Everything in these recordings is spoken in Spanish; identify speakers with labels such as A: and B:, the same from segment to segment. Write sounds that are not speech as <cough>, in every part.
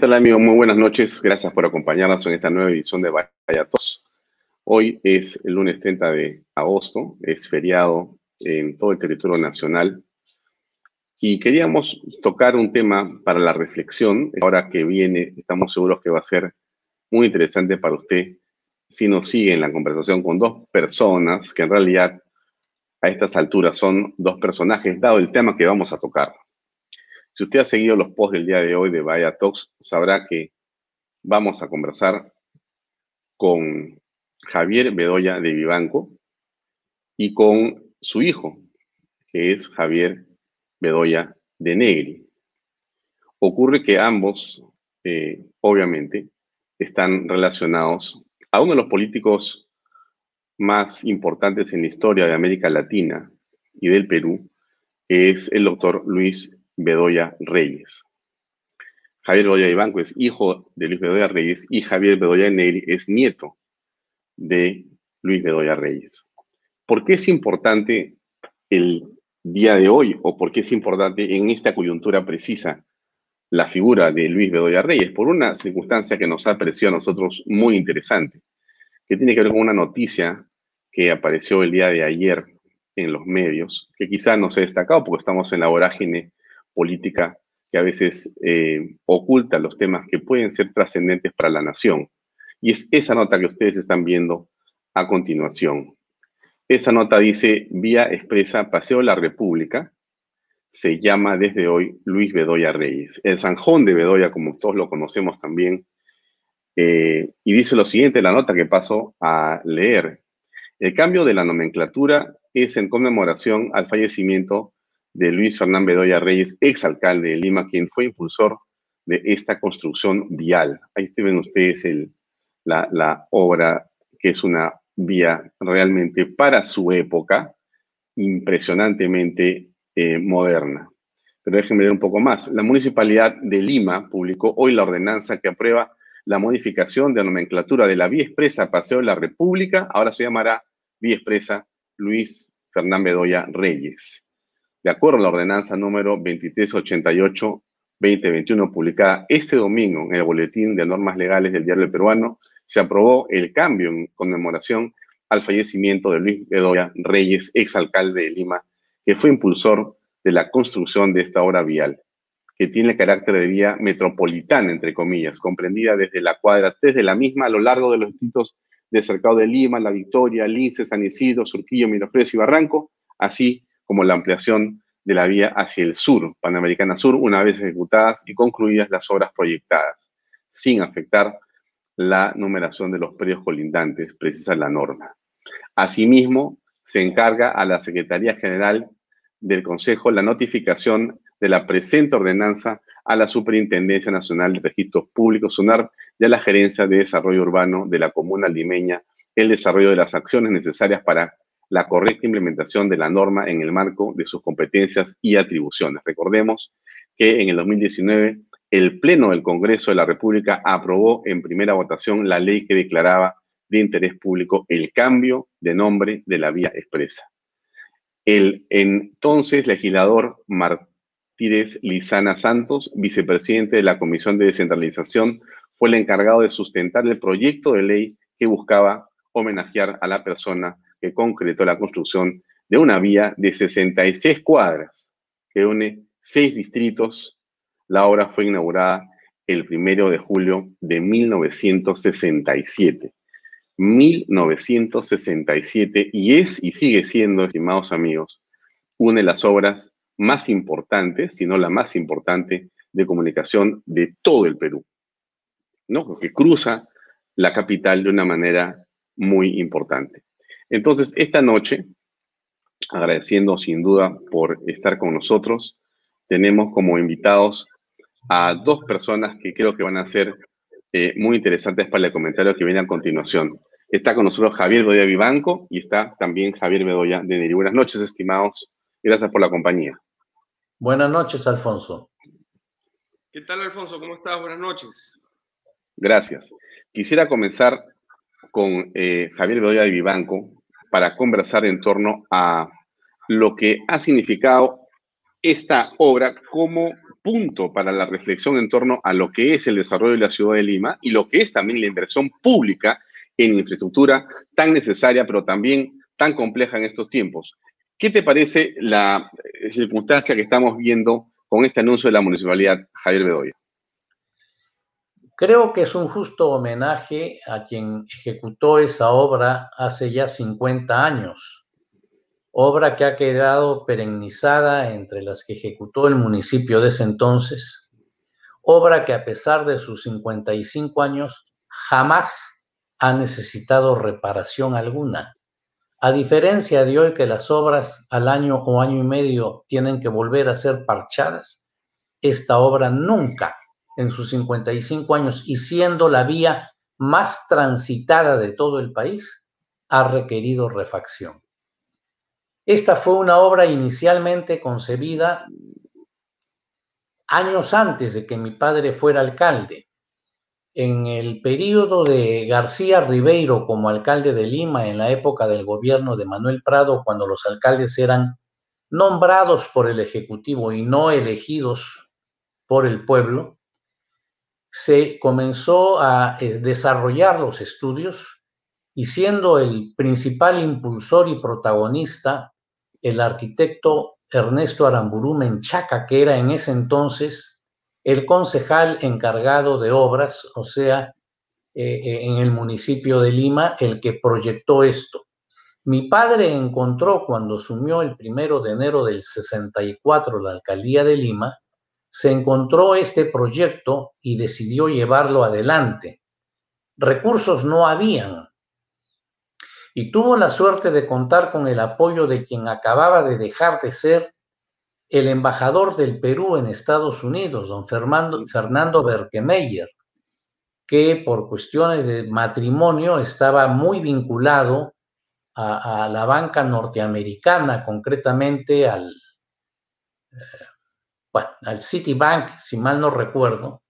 A: ¿Qué tal, amigo? Muy buenas noches. Gracias por acompañarnos en esta nueva edición de Vaya Tos. Hoy es el lunes 30 de agosto, es feriado en todo el territorio nacional y queríamos tocar un tema para la reflexión. Ahora que viene, estamos seguros que va a ser muy interesante para usted si nos sigue en la conversación con dos personas que en realidad a estas alturas son dos personajes, dado el tema que vamos a tocar. Si usted ha seguido los posts del día de hoy de Vaya Talks, sabrá que vamos a conversar con Javier Bedoya de Vivanco y con su hijo, que es Javier Bedoya de Negri. Ocurre que ambos, eh, obviamente, están relacionados a uno de los políticos más importantes en la historia de América Latina y del Perú, que es el doctor Luis Bedoya Reyes. Javier Bedoya Ibanco es hijo de Luis Bedoya Reyes y Javier Bedoya Negri es nieto de Luis Bedoya Reyes. ¿Por qué es importante el día de hoy o por qué es importante en esta coyuntura precisa la figura de Luis Bedoya Reyes? Por una circunstancia que nos ha parecido a nosotros muy interesante, que tiene que ver con una noticia que apareció el día de ayer en los medios, que quizá no se ha destacado porque estamos en la vorágine política que a veces eh, oculta los temas que pueden ser trascendentes para la nación. Y es esa nota que ustedes están viendo a continuación. Esa nota dice, vía expresa Paseo de la República, se llama desde hoy Luis Bedoya Reyes. El Sanjón de Bedoya, como todos lo conocemos también, eh, y dice lo siguiente, la nota que paso a leer. El cambio de la nomenclatura es en conmemoración al fallecimiento de Luis Fernán Bedoya Reyes, exalcalde de Lima, quien fue impulsor de esta construcción vial. Ahí ven ustedes la, obra, que es una vía realmente para su época, impresionantemente eh, moderna. Pero déjenme ver un poco más. La Municipalidad de Lima publicó hoy la ordenanza que aprueba la modificación de nomenclatura de la vía expresa Paseo de la República, ahora se llamará vía expresa Luis Fernán Bedoya Reyes. De acuerdo a la ordenanza número 2388-2021, publicada este domingo en el Boletín de Normas Legales del Diario Peruano, se aprobó el cambio en conmemoración al fallecimiento de Luis Bedoya Reyes, exalcalde de Lima, que fue impulsor de la construcción de esta obra vial, que tiene carácter de vía metropolitana, entre comillas, comprendida desde la cuadra, desde la misma a lo largo de los distritos de Cercado de Lima, La Victoria, Lince, San Isidro, Surquillo, Miraflores y Barranco, así como la ampliación de la vía hacia el sur, Panamericana Sur, una vez ejecutadas y concluidas las obras proyectadas, sin afectar la numeración de los predios colindantes, precisa la norma. Asimismo, se encarga a la Secretaría General del Consejo la notificación de la presente ordenanza a la Superintendencia Nacional de Registros Públicos, SUNAR, y a la Gerencia de Desarrollo Urbano de la Comuna Limeña, el desarrollo de las acciones necesarias para la correcta implementación de la norma en el marco de sus competencias y atribuciones. Recordemos que en el 2019 el Pleno del Congreso de la República aprobó en primera votación la ley que declaraba de interés público el cambio de nombre de la vía expresa. El entonces legislador Martínez Lizana Santos, vicepresidente de la Comisión de Descentralización, fue el encargado de sustentar el proyecto de ley que buscaba homenajear a la persona que concretó la construcción de una vía de 66 cuadras que une seis distritos. La obra fue inaugurada el primero de julio de 1967. 1967 y es y sigue siendo, estimados amigos, una de las obras más importantes, si no la más importante, de comunicación de todo el Perú, ¿no? Que cruza la capital de una manera muy importante. Entonces, esta noche, agradeciendo sin duda por estar con nosotros, tenemos como invitados a dos personas que creo que van a ser eh, muy interesantes para el comentario que viene a continuación. Está con nosotros Javier Bedoya Vivanco y está también Javier Bedoya de Neri. Buenas noches, estimados. Gracias por la compañía.
B: Buenas noches, Alfonso.
C: ¿Qué tal, Alfonso? ¿Cómo estás? Buenas noches.
A: Gracias. Quisiera comenzar con eh, Javier Bedoya de Vivanco, para conversar en torno a lo que ha significado esta obra como punto para la reflexión en torno a lo que es el desarrollo de la ciudad de Lima y lo que es también la inversión pública en infraestructura tan necesaria, pero también tan compleja en estos tiempos. ¿Qué te parece la circunstancia que estamos viendo con este anuncio de la municipalidad, Javier Bedoya?
B: Creo que es un justo homenaje a quien ejecutó esa obra hace ya 50 años, obra que ha quedado perennizada entre las que ejecutó el municipio de ese entonces, obra que a pesar de sus 55 años jamás ha necesitado reparación alguna. A diferencia de hoy que las obras al año o año y medio tienen que volver a ser parchadas, esta obra nunca en sus 55 años y siendo la vía más transitada de todo el país, ha requerido refacción. Esta fue una obra inicialmente concebida años antes de que mi padre fuera alcalde. En el periodo de García Ribeiro como alcalde de Lima, en la época del gobierno de Manuel Prado, cuando los alcaldes eran nombrados por el Ejecutivo y no elegidos por el pueblo, se comenzó a eh, desarrollar los estudios y siendo el principal impulsor y protagonista el arquitecto Ernesto Aramburú Menchaca, que era en ese entonces el concejal encargado de obras, o sea, eh, eh, en el municipio de Lima, el que proyectó esto. Mi padre encontró cuando asumió el primero de enero del 64 la alcaldía de Lima, se encontró este proyecto y decidió llevarlo adelante. Recursos no habían. Y tuvo la suerte de contar con el apoyo de quien acababa de dejar de ser el embajador del Perú en Estados Unidos, don Fernando, Fernando Berkemeyer, que por cuestiones de matrimonio estaba muy vinculado a, a la banca norteamericana, concretamente al, bueno, al Citibank, si mal no recuerdo,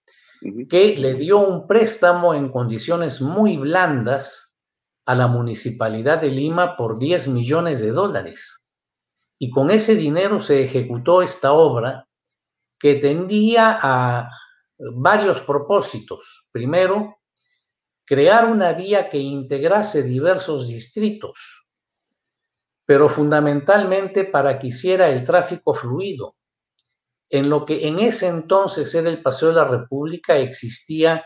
B: que le dio un préstamo en condiciones muy blandas a la municipalidad de Lima por 10 millones de dólares. Y con ese dinero se ejecutó esta obra que tendía a varios propósitos. Primero, crear una vía que integrase diversos distritos, pero fundamentalmente para que hiciera el tráfico fluido en lo que en ese entonces era el Paseo de la República, existía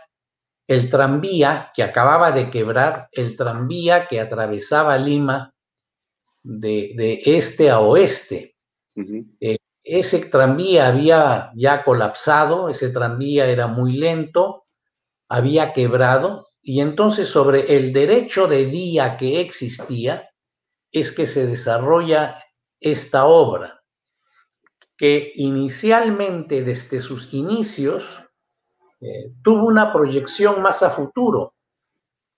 B: el tranvía que acababa de quebrar, el tranvía que atravesaba Lima de, este a oeste. Eh, ese tranvía había ya colapsado, ese tranvía era muy lento, había quebrado, y entonces sobre el derecho de día que existía es que se desarrolla esta obra que inicialmente desde sus inicios eh, tuvo una proyección más a futuro.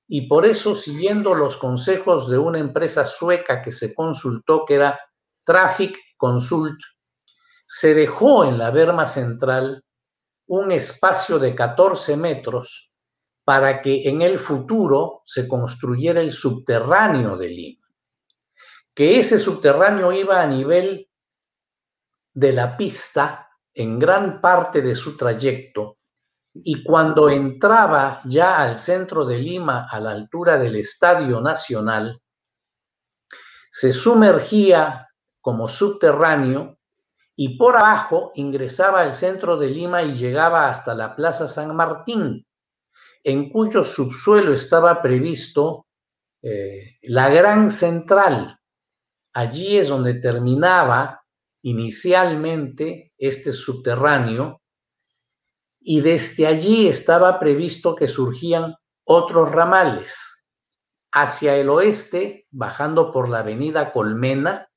B: Y por eso siguiendo los consejos de una empresa sueca que se consultó que era Traffic Consult, se dejó en la berma central un espacio de 14 metros para que en el futuro se construyera el subterráneo de Lima, que ese subterráneo iba a nivel de la pista en gran parte de su trayecto y cuando entraba ya al centro de Lima a la altura del Estadio Nacional, se sumergía como subterráneo y por abajo ingresaba al centro de Lima y llegaba hasta la Plaza San Martín, en cuyo subsuelo estaba previsto eh, la Gran Central. Allí es donde terminaba inicialmente este subterráneo y desde allí estaba previsto que surgían otros ramales. Hacia el oeste, bajando por la avenida Colmena,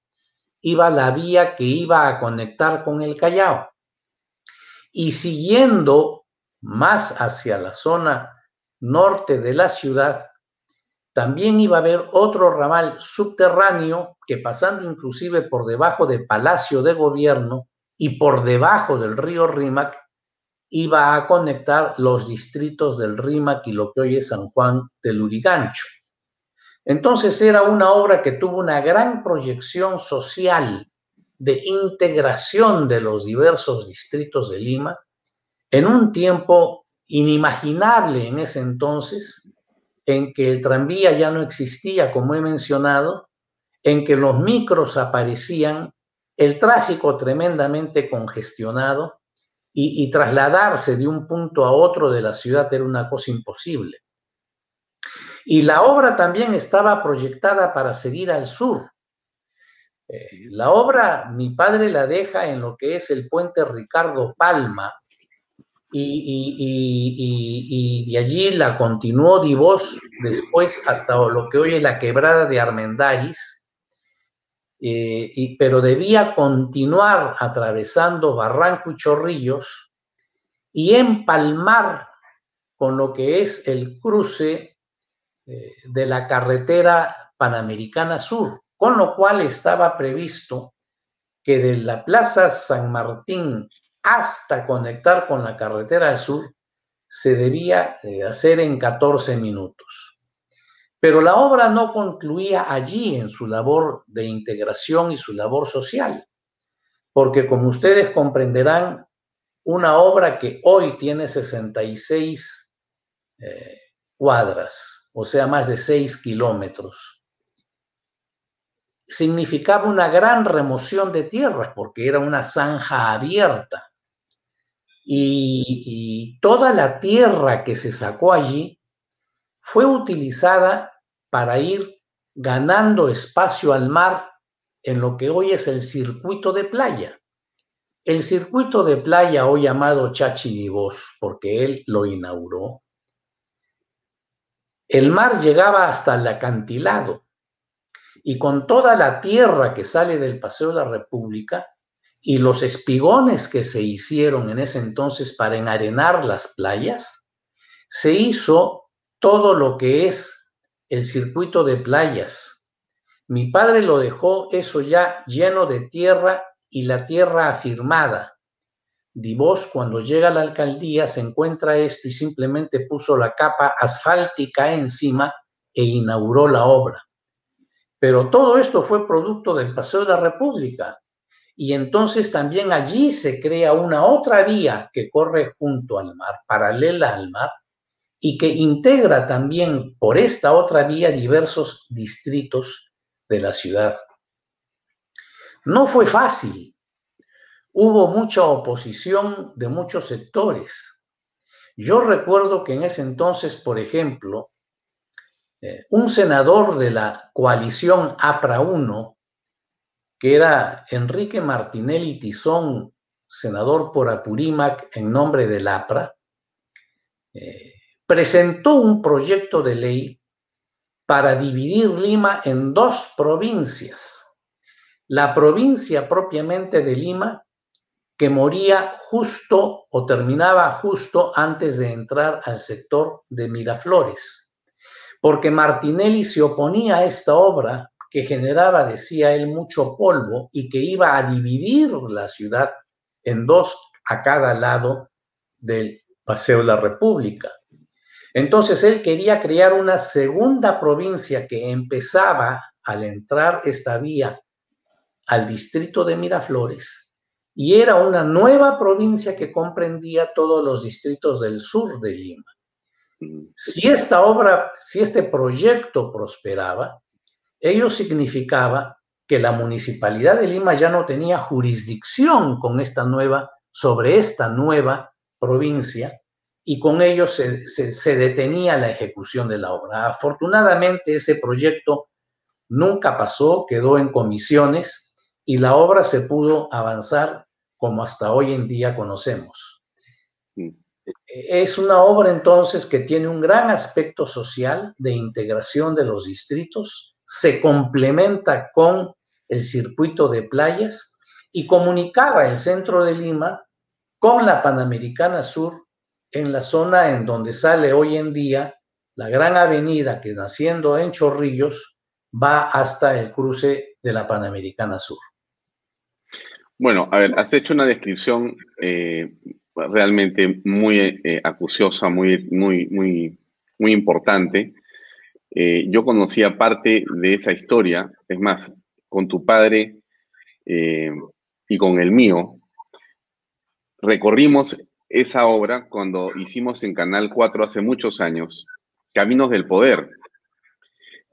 B: iba la vía que iba a conectar con el Callao. Y siguiendo más hacia la zona norte de la ciudad, también iba a haber otro ramal subterráneo que pasando inclusive por debajo de Palacio de Gobierno y por debajo del río Rímac, iba a conectar los distritos del Rímac y lo que hoy es San Juan del Urigancho. Entonces era una obra que tuvo una gran proyección social de integración de los diversos distritos de Lima en un tiempo inimaginable en ese entonces, en que el tranvía ya no existía, como he mencionado, en que los micros aparecían, el tráfico tremendamente congestionado y, trasladarse de un punto a otro de la ciudad era una cosa imposible. Y la obra también estaba proyectada para seguir al sur. Eh, la obra, mi padre la deja en lo que es el puente Ricardo Palma, y, de allí la continuó Divos después hasta lo que hoy es la quebrada de Armendáriz, eh, y, pero debía continuar atravesando Barranco y Chorrillos y empalmar con lo que es el cruce eh, de la carretera Panamericana Sur, con lo cual estaba previsto que de la Plaza San Martín hasta conectar con la carretera sur se debía eh, hacer en 14 minutos. Pero la obra no concluía allí en su labor de integración y su labor social, porque como ustedes comprenderán, una obra que hoy tiene 66 eh, cuadras, o sea, más de 6 kilómetros, significaba una gran remoción de tierras, porque era una zanja abierta y, toda la tierra que se sacó allí fue utilizada para ir ganando espacio al mar en lo que hoy es el circuito de playa. El circuito de playa, hoy llamado Chachi porque él lo inauguró, el mar llegaba hasta el acantilado y con toda la tierra que sale del Paseo de la República, y los espigones que se hicieron en ese entonces para enarenar las playas, se hizo todo lo que es el circuito de playas. Mi padre lo dejó eso ya lleno de tierra y la tierra afirmada. Divos cuando llega a la alcaldía se encuentra esto y simplemente puso la capa asfáltica encima e inauguró la obra. Pero todo esto fue producto del Paseo de la República y entonces también allí se crea una otra vía que corre junto al mar, paralela al mar, y que integra también por esta otra vía diversos distritos de la ciudad. No fue fácil. Hubo mucha oposición de muchos sectores. Yo recuerdo que en ese entonces, por ejemplo, eh, un senador de la coalición APRA 1, que era Enrique Martinelli Tizón, senador por Apurímac en nombre del APRA, eh, presentó un proyecto de ley para dividir Lima en dos provincias. La provincia propiamente de Lima, que moría justo o terminaba justo antes de entrar al sector de Miraflores, porque Martinelli se oponía a esta obra que generaba, decía él, mucho polvo y que iba a dividir la ciudad en dos a cada lado del Paseo de la República. Entonces él quería crear una segunda provincia que empezaba al entrar esta vía al distrito de Miraflores y era una nueva provincia que comprendía todos los distritos del sur de Lima. Si esta obra, si este proyecto prosperaba, ello significaba que la municipalidad de Lima ya no tenía jurisdicción con esta nueva, sobre esta nueva provincia y con ello se, se, detenía la ejecución de la obra. Afortunadamente ese proyecto nunca pasó, quedó en comisiones y la obra se pudo avanzar como hasta hoy en día conocemos. Mm. Es una obra entonces que tiene un gran aspecto social de integración de los distritos, se complementa con el circuito de playas y comunicaba el centro de Lima con la Panamericana Sur en la zona en donde sale hoy en día la gran avenida que naciendo en Chorrillos va hasta el cruce de la Panamericana Sur.
A: Bueno, a ver, has hecho una descripción eh, realmente muy eh, acuciosa, muy, muy, muy, muy importante eh, yo conocía parte de esa historia, es más, con tu padre eh, y con el mío, recorrimos esa obra cuando hicimos en Canal 4 hace muchos años, Caminos del Poder.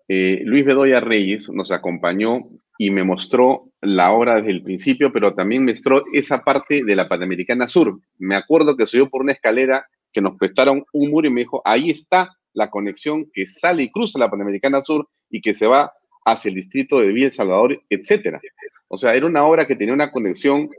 A: Eh, Luis Bedoya Reyes nos acompañó y me mostró la obra desde el principio, pero también me mostró esa parte de la Panamericana Sur. Me acuerdo que subió por una escalera que nos prestaron un muro y me dijo, ahí está la conexión que sale y cruza la Panamericana Sur y que se va hacia el distrito de Villa El Salvador, etcétera. O sea, era una obra que tenía una conexión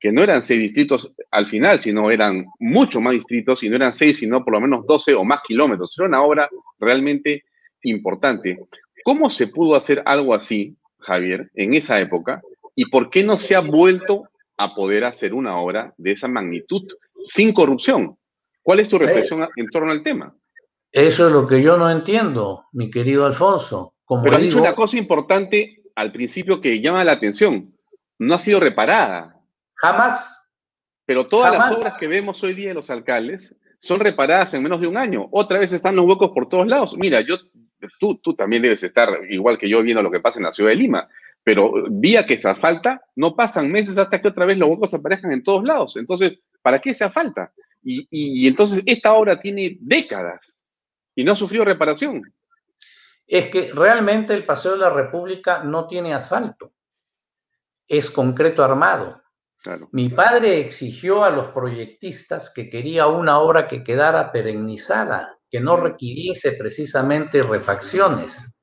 A: que no eran seis distritos al final, sino eran mucho más distritos, y no eran seis, sino por lo menos doce o más kilómetros. Era una obra realmente importante. ¿Cómo se pudo hacer algo así, Javier, en esa época? ¿Y por qué no se ha vuelto a poder hacer una obra de esa magnitud sin corrupción? ¿Cuál es tu reflexión en torno al tema?
B: Eso es lo que yo no entiendo, mi querido Alfonso.
A: Como Pero has dicho una cosa importante al principio que llama la atención. No ha sido reparada.
B: Jamás.
A: Pero todas las obras que vemos hoy día de los alcaldes son reparadas en menos de un año. Otra vez están los huecos por todos lados. Mira, yo, tú, tú también debes estar igual que yo viendo lo que pasa en la ciudad de Lima. Pero vía que se falta, no pasan meses hasta que otra vez los huecos aparezcan en todos lados. Entonces, ¿para qué se falta? Y, entonces esta obra tiene décadas y no ha sufrido reparación.
B: Es que realmente el Paseo de la República no tiene asfalto, es concreto armado. Mi padre exigió a los proyectistas que quería una obra que quedara perennizada, que no requiriese precisamente refacciones.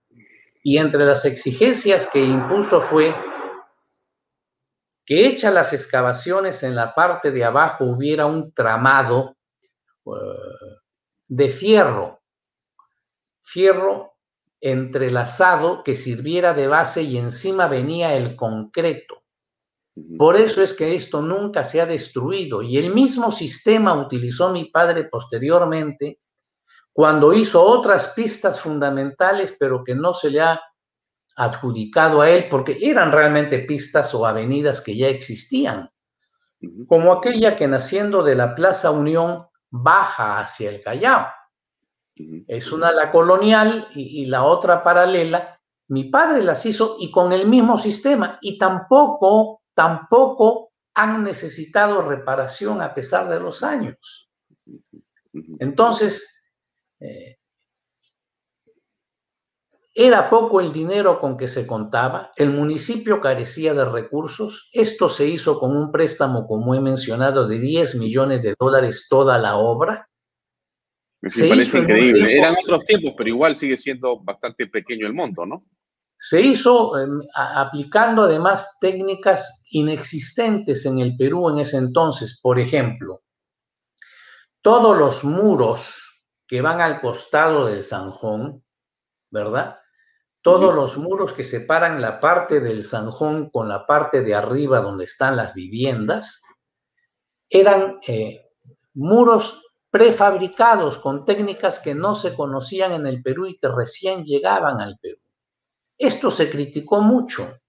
B: Y entre las exigencias que impuso fue que hecha las excavaciones en la parte de abajo hubiera un tramado eh, de fierro, fierro entrelazado que sirviera de base y encima venía el concreto. Por eso es que esto nunca se ha destruido y el mismo sistema utilizó mi padre posteriormente cuando hizo otras pistas fundamentales, pero que no se le ha adjudicado a él porque eran realmente pistas o avenidas que ya existían, como aquella que naciendo de la Plaza Unión baja hacia el Callao. Es una la colonial y, la otra paralela. Mi padre las hizo y con el mismo sistema y tampoco, tampoco han necesitado reparación a pesar de los años. Entonces, eh, era poco el dinero con que se contaba, el municipio carecía de recursos, esto se hizo con un préstamo, como he mencionado, de 10 millones de dólares toda la obra.
A: Me parece increíble. Eran otros tiempos, pero igual sigue siendo bastante pequeño el monto, ¿no?
B: Se hizo em, aplicando además técnicas inexistentes en el Perú en ese entonces. Por ejemplo, todos los muros que van al costado del Sanjón, ¿verdad? Todos los muros que separan la parte del Sanjón con la parte de arriba donde están las viviendas eran eh, muros prefabricados con técnicas que no se conocían en el Perú y que recién llegaban al Perú. Esto se criticó mucho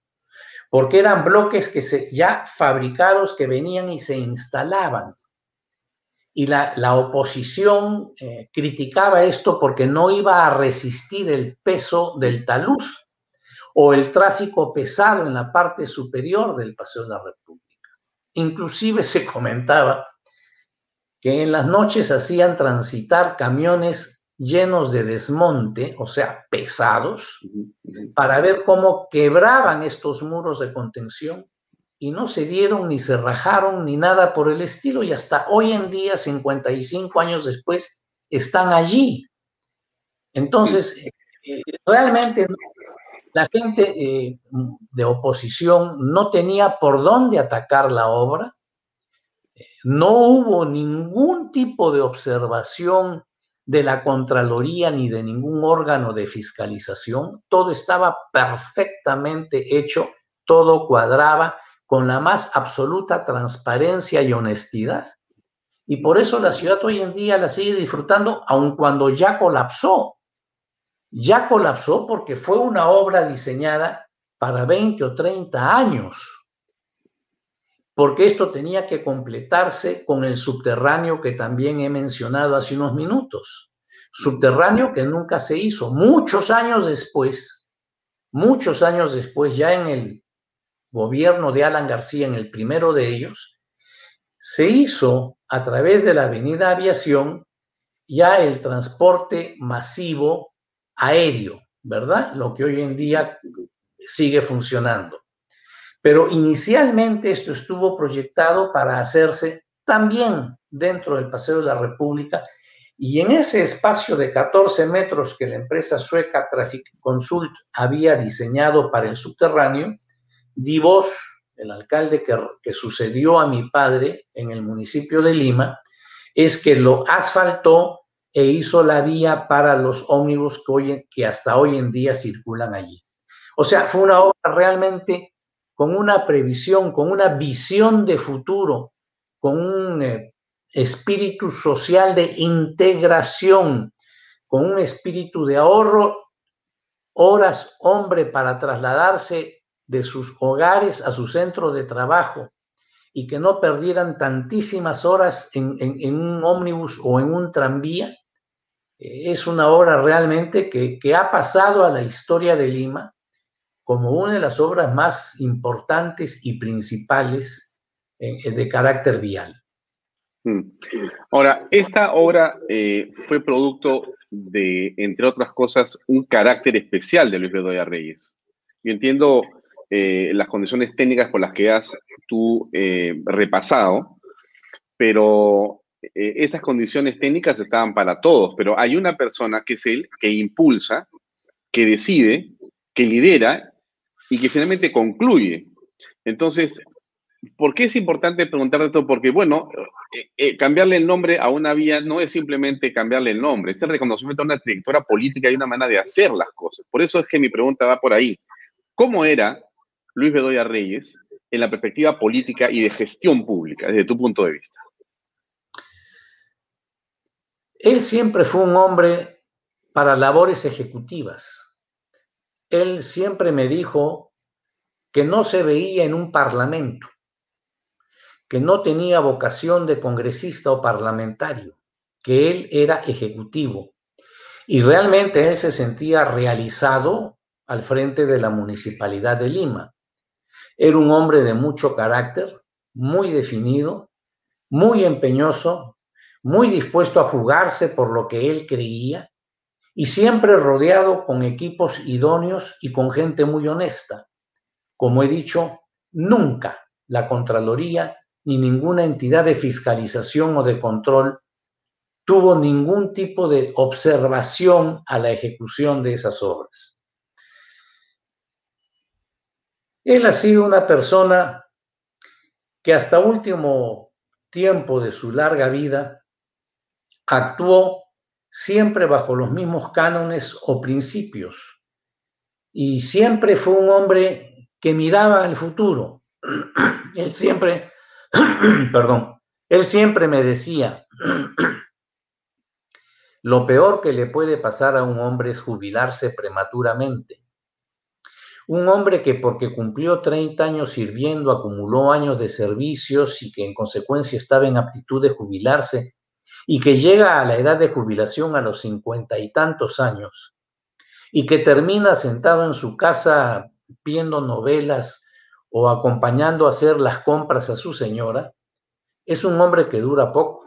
B: porque eran bloques que se, ya fabricados que venían y se instalaban y la, oposición eh, criticaba esto porque no iba a resistir el peso del talud o el tráfico pesado en la parte superior del Paseo de la República. Inclusive se comentaba que en las noches hacían transitar camiones llenos de desmonte, o sea, pesados, para ver cómo quebraban estos muros de contención y no se dieron ni se rajaron ni nada por el estilo y hasta hoy en día, 55 años después, están allí. Entonces, eh, realmente la gente eh, de oposición no tenía por dónde atacar la obra, no hubo ningún tipo de observación de la Contraloría ni de ningún órgano de fiscalización, todo estaba perfectamente hecho, todo cuadraba con la más absoluta transparencia y honestidad. Y por eso la ciudad hoy en día la sigue disfrutando, aun cuando ya colapsó. Ya colapsó porque fue una obra diseñada para 20 o 30 años. Porque esto tenía que completarse con el subterráneo que también he mencionado hace unos minutos. Subterráneo que nunca se hizo. Muchos años después, muchos años después, ya en el gobierno de Alan García en el primero de ellos, se hizo a través de la avenida Aviación ya el transporte masivo aéreo, ¿verdad? Lo que hoy en día sigue funcionando. Pero inicialmente esto estuvo proyectado para hacerse también dentro del Paseo de la República y en ese espacio de 14 metros que la empresa sueca Traffic Consult había diseñado para el subterráneo, Divos, el alcalde que, sucedió a mi padre en el municipio de Lima, es que lo asfaltó e hizo la vía para los ómnibus que, que hasta hoy en día circulan allí. O sea, fue una obra realmente con una previsión, con una visión de futuro, con un eh, espíritu social de integración, con un espíritu de ahorro, horas hombre para trasladarse de sus hogares a su centro de trabajo y que no perdieran tantísimas horas en, un ómnibus o en un tranvía, eh, es una obra realmente que, que ha pasado a la historia de Lima como una de las obras más importantes y principales eh, de carácter vial.
A: Mm. Ahora, esta obra eh, fue producto de, entre otras cosas, un carácter especial de Luis Bedoya Reyes. Yo entiendo eh, las condiciones técnicas por las que has tú eh, repasado, pero esas condiciones técnicas estaban para todos, pero hay una persona que es él, que impulsa, que decide, que lidera y que finalmente concluye. Entonces, ¿Por qué es importante preguntar esto? Porque, bueno, eh, eh, cambiarle el nombre a una vía no es simplemente cambiarle el nombre, es el reconocimiento de una trayectoria política y una manera de hacer las cosas. Por eso es que mi pregunta va por ahí. ¿Cómo era Luis Bedoya Reyes en la perspectiva política y de gestión pública, desde tu punto de vista?
B: Él siempre fue un hombre para labores ejecutivas. Él siempre me dijo que no se veía en un parlamento que no tenía vocación de congresista o parlamentario, que él era ejecutivo. Y realmente él se sentía realizado al frente de la Municipalidad de Lima. Era un hombre de mucho carácter, muy definido, muy empeñoso, muy dispuesto a jugarse por lo que él creía y siempre rodeado con equipos idóneos y con gente muy honesta. Como he dicho, nunca la Contraloría ni ninguna entidad de fiscalización o de control tuvo ningún tipo de observación a la ejecución de esas obras. Él ha sido una persona que hasta último tiempo de su larga vida actuó siempre bajo los mismos cánones o principios y siempre fue un hombre que miraba al futuro. <clears throat> Él siempre <clears throat> perdón, él siempre me decía, <clears throat> lo peor que le puede pasar a un hombre es jubilarse prematuramente. Un hombre que porque cumplió 30 años sirviendo, acumuló años de servicios y que en consecuencia estaba en aptitud de jubilarse y que llega a la edad de jubilación a los cincuenta y tantos años y que termina sentado en su casa viendo novelas o acompañando a hacer las compras a su señora, es un hombre que dura poco.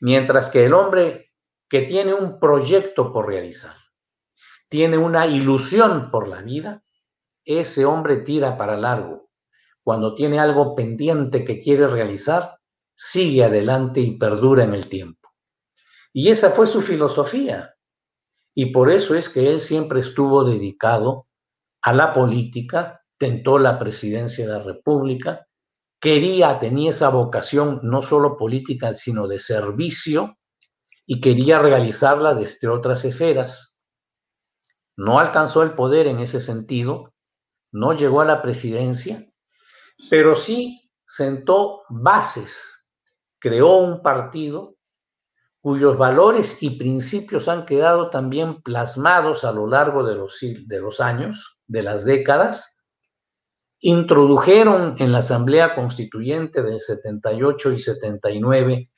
B: Mientras que el hombre que tiene un proyecto por realizar, tiene una ilusión por la vida, ese hombre tira para largo. Cuando tiene algo pendiente que quiere realizar, sigue adelante y perdura en el tiempo. Y esa fue su filosofía. Y por eso es que él siempre estuvo dedicado a la política tentó la presidencia de la República, quería, tenía esa vocación no solo política, sino de servicio, y quería realizarla desde otras esferas. No alcanzó el poder en ese sentido, no llegó a la presidencia, pero sí sentó bases, creó un partido cuyos valores y principios han quedado también plasmados a lo largo de los, de los años, de las décadas, introdujeron en la Asamblea Constituyente del 78 y 79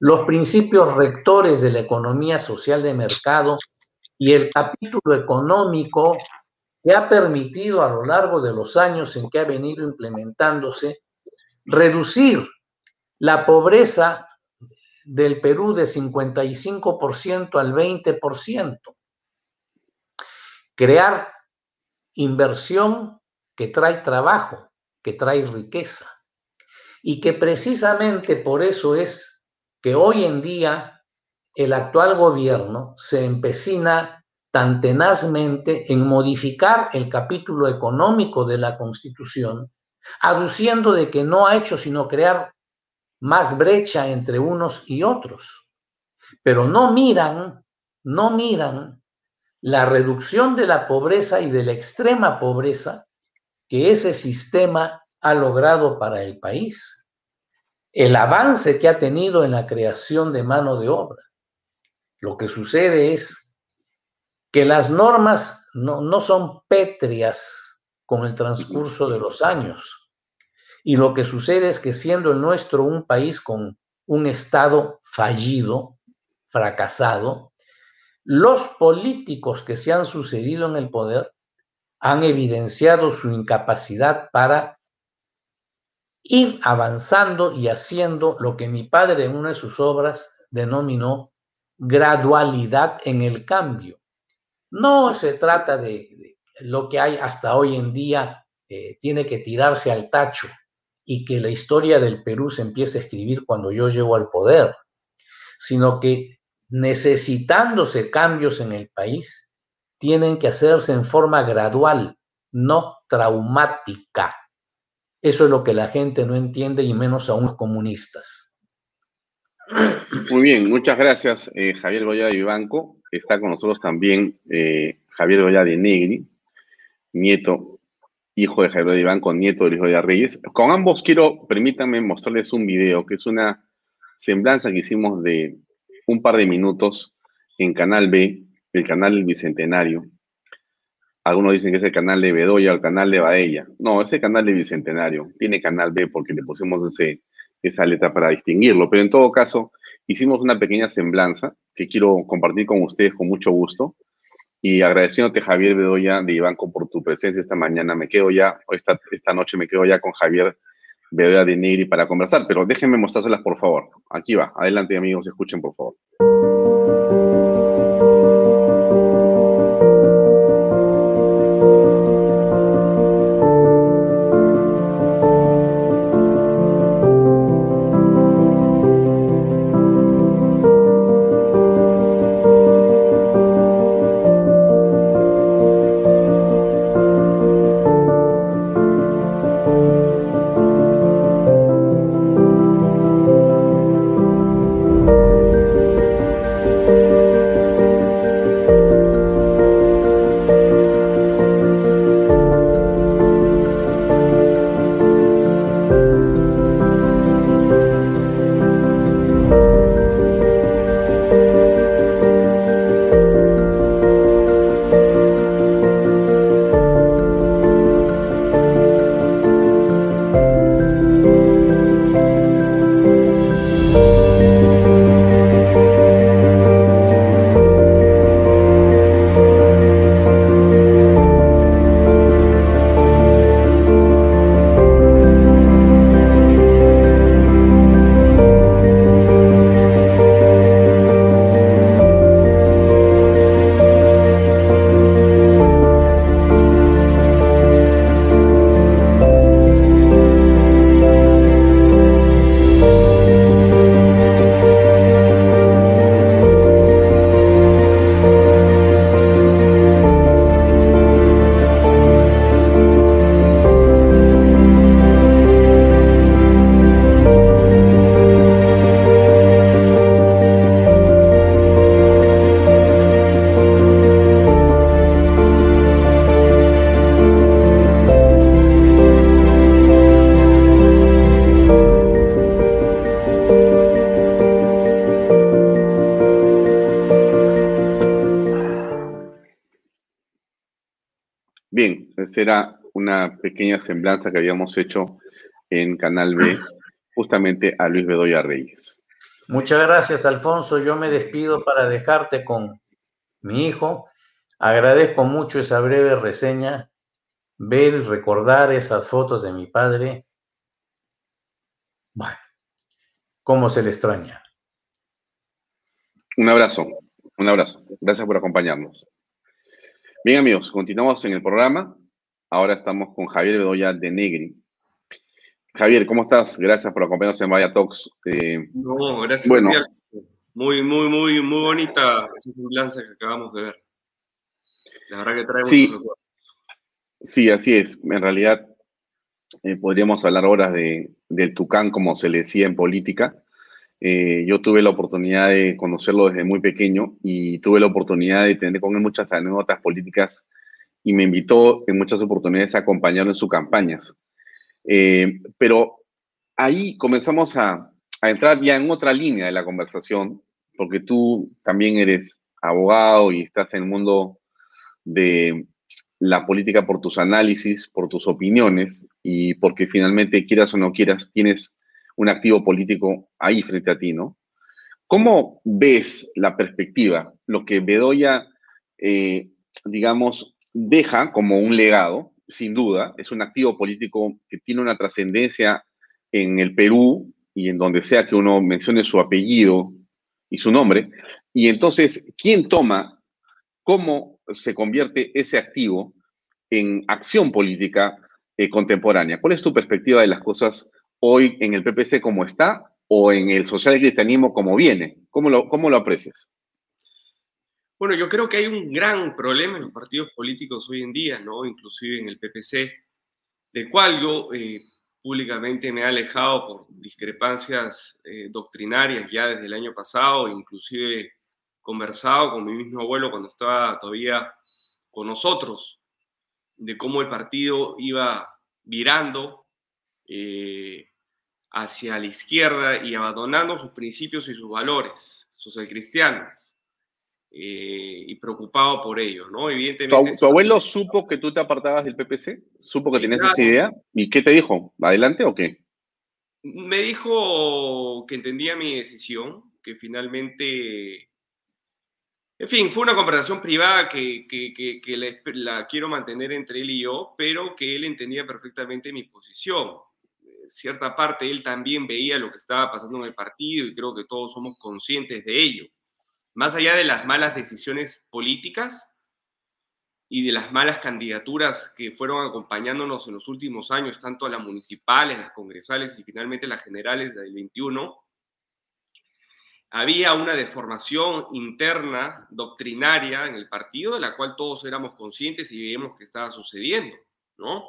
B: los principios rectores de la economía social de mercado y el capítulo económico que ha permitido a lo largo de los años en que ha venido implementándose reducir la pobreza del Perú de 55% al 20%, crear inversión que trae trabajo, que trae riqueza, y que precisamente por eso es que hoy en día el actual gobierno se empecina tan tenazmente en modificar el capítulo económico de la Constitución, aduciendo de que no ha hecho sino crear más brecha entre unos y otros. Pero no miran, no miran la reducción de la pobreza y de la extrema pobreza que ese sistema ha logrado para el país. El avance que ha tenido en la creación de mano de obra. Lo que sucede es que las normas no, no son pétreas con el transcurso de los años. Y lo que sucede es que siendo el nuestro un país con un Estado fallido, fracasado, los políticos que se han sucedido en el poder han evidenciado su incapacidad para ir avanzando y haciendo lo que mi padre en una de sus obras denominó gradualidad en el cambio. No se trata de, lo que hay hasta hoy en día, eh, tiene que tirarse al tacho y que la historia del Perú se empiece a escribir cuando yo llego al poder, sino que necesitándose cambios en el país, tienen que hacerse en forma gradual, no traumática. Eso es lo que la gente no entiende y menos aún los comunistas.
A: Muy bien, muchas gracias eh, Javier Goya de Vivanco. Está con nosotros también eh, Javier Goya de Negri, nieto, hijo de Javier de Vivanco, nieto del hijo de Reyes. Con ambos quiero, permítanme mostrarles un video que es una semblanza que hicimos de un par de minutos en Canal B, el canal Bicentenario. Algunos dicen que es el canal de Bedoya o el canal de Baella. No, ese canal de Bicentenario. Tiene canal B porque le pusimos ese, esa letra para distinguirlo. Pero en todo caso, hicimos una pequeña semblanza que quiero compartir con ustedes con mucho gusto. Y agradeciéndote, Javier Bedoya de Ibanco, por tu presencia esta mañana. Me quedo ya, esta, esta noche me quedo ya con Javier Bedoya de Negri para conversar. Pero déjenme mostrárselas, por favor. Aquí va. Adelante, amigos, escuchen, por favor. Era una pequeña semblanza que habíamos hecho en Canal B, justamente a Luis Bedoya Reyes.
B: Muchas gracias, Alfonso. Yo me despido para dejarte con mi hijo, Agradezco mucho esa breve reseña, ver y recordar esas fotos de mi padre. Bueno, cómo se le extraña.
A: Un abrazo, un abrazo. Gracias por acompañarnos. Bien, amigos, continuamos en el programa. Ahora estamos con Javier Bedoya de Negri. Javier, ¿cómo estás? Gracias por acompañarnos en Vaya Talks.
C: Eh, no, gracias. Bueno, muy, muy, muy, muy bonita esa semblanza que acabamos de ver. La verdad que trae
A: sí, Sí, así es. En realidad, eh, podríamos hablar horas de, del Tucán, como se le decía en política. Eh, yo tuve la oportunidad de conocerlo desde muy pequeño y tuve la oportunidad de tener con él muchas anécdotas políticas y me invitó en muchas oportunidades a acompañarlo en sus campañas. Eh, pero ahí comenzamos a, a, entrar ya en otra línea de la conversación, porque tú también eres abogado y estás en el mundo de la política por tus análisis, por tus opiniones y porque finalmente, quieras o no quieras, tienes un activo político ahí frente a ti, ¿no? ¿Cómo ves la perspectiva, lo que Bedoya, eh, digamos, deja como un legado, sin duda, es un activo político que tiene una trascendencia en el Perú y en donde sea que uno mencione su apellido y su nombre. Y entonces, ¿quién toma, cómo se convierte ese activo en acción política eh, contemporánea? ¿Cuál es tu perspectiva de las cosas hoy en el PPC como está o en el social cristianismo como viene? ¿Cómo lo, cómo lo aprecias?
C: Bueno, yo creo que hay un gran problema en los partidos políticos hoy en día, ¿no? Inclusive en el PPC, del cual yo eh, públicamente me he alejado por discrepancias eh, doctrinarias ya desde el año pasado, inclusive conversado con mi mismo abuelo cuando estaba todavía con nosotros, de cómo el partido iba virando eh, hacia la izquierda y abandonando sus principios y sus valores socialcristianos. Eh, y preocupado por ello, ¿no?
A: Evidentemente. ¿Tu, abuelo supo que tú te apartabas del PPC? ¿Supo que tenías esa idea? ¿Y qué te dijo? ¿Adelante o qué?
C: Me dijo que entendía mi decisión, que finalmente. En fin, fue una conversación privada que, que, la, quiero mantener entre él y yo, pero que él entendía perfectamente mi posición. cierta parte, él también veía lo que estaba pasando en el partido y creo que todos somos conscientes de ello más allá de las malas decisiones políticas y de las malas candidaturas que fueron acompañándonos en los últimos años, tanto a las municipales, las congresales y finalmente las generales del 21, había una deformación interna, doctrinaria en el partido, de la cual todos éramos conscientes y veíamos que estaba sucediendo, ¿no?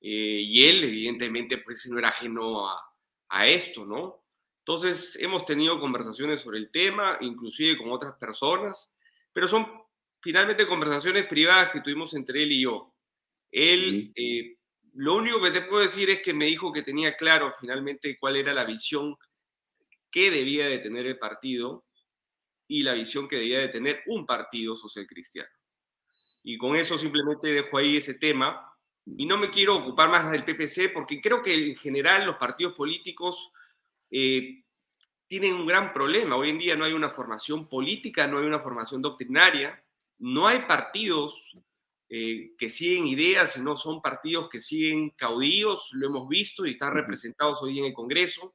C: Eh, y él, evidentemente, pues no era ajeno a, a esto, ¿no? Entonces, hemos tenido conversaciones sobre el tema, inclusive con otras personas, pero son finalmente conversaciones privadas que tuvimos entre él y yo. Él, eh, lo único que te puedo decir es que me dijo que tenía claro finalmente cuál era la visión que debía de tener el partido y la visión que debía de tener un partido social cristiano. Y con eso simplemente dejo ahí ese tema. Y no me quiero ocupar más del PPC porque creo que en general los partidos políticos eh, tienen un gran problema. Hoy en día no hay una formación política, no hay una formación doctrinaria, no hay partidos eh, que siguen ideas, sino son partidos que siguen caudillos, lo hemos visto y están representados hoy en el Congreso.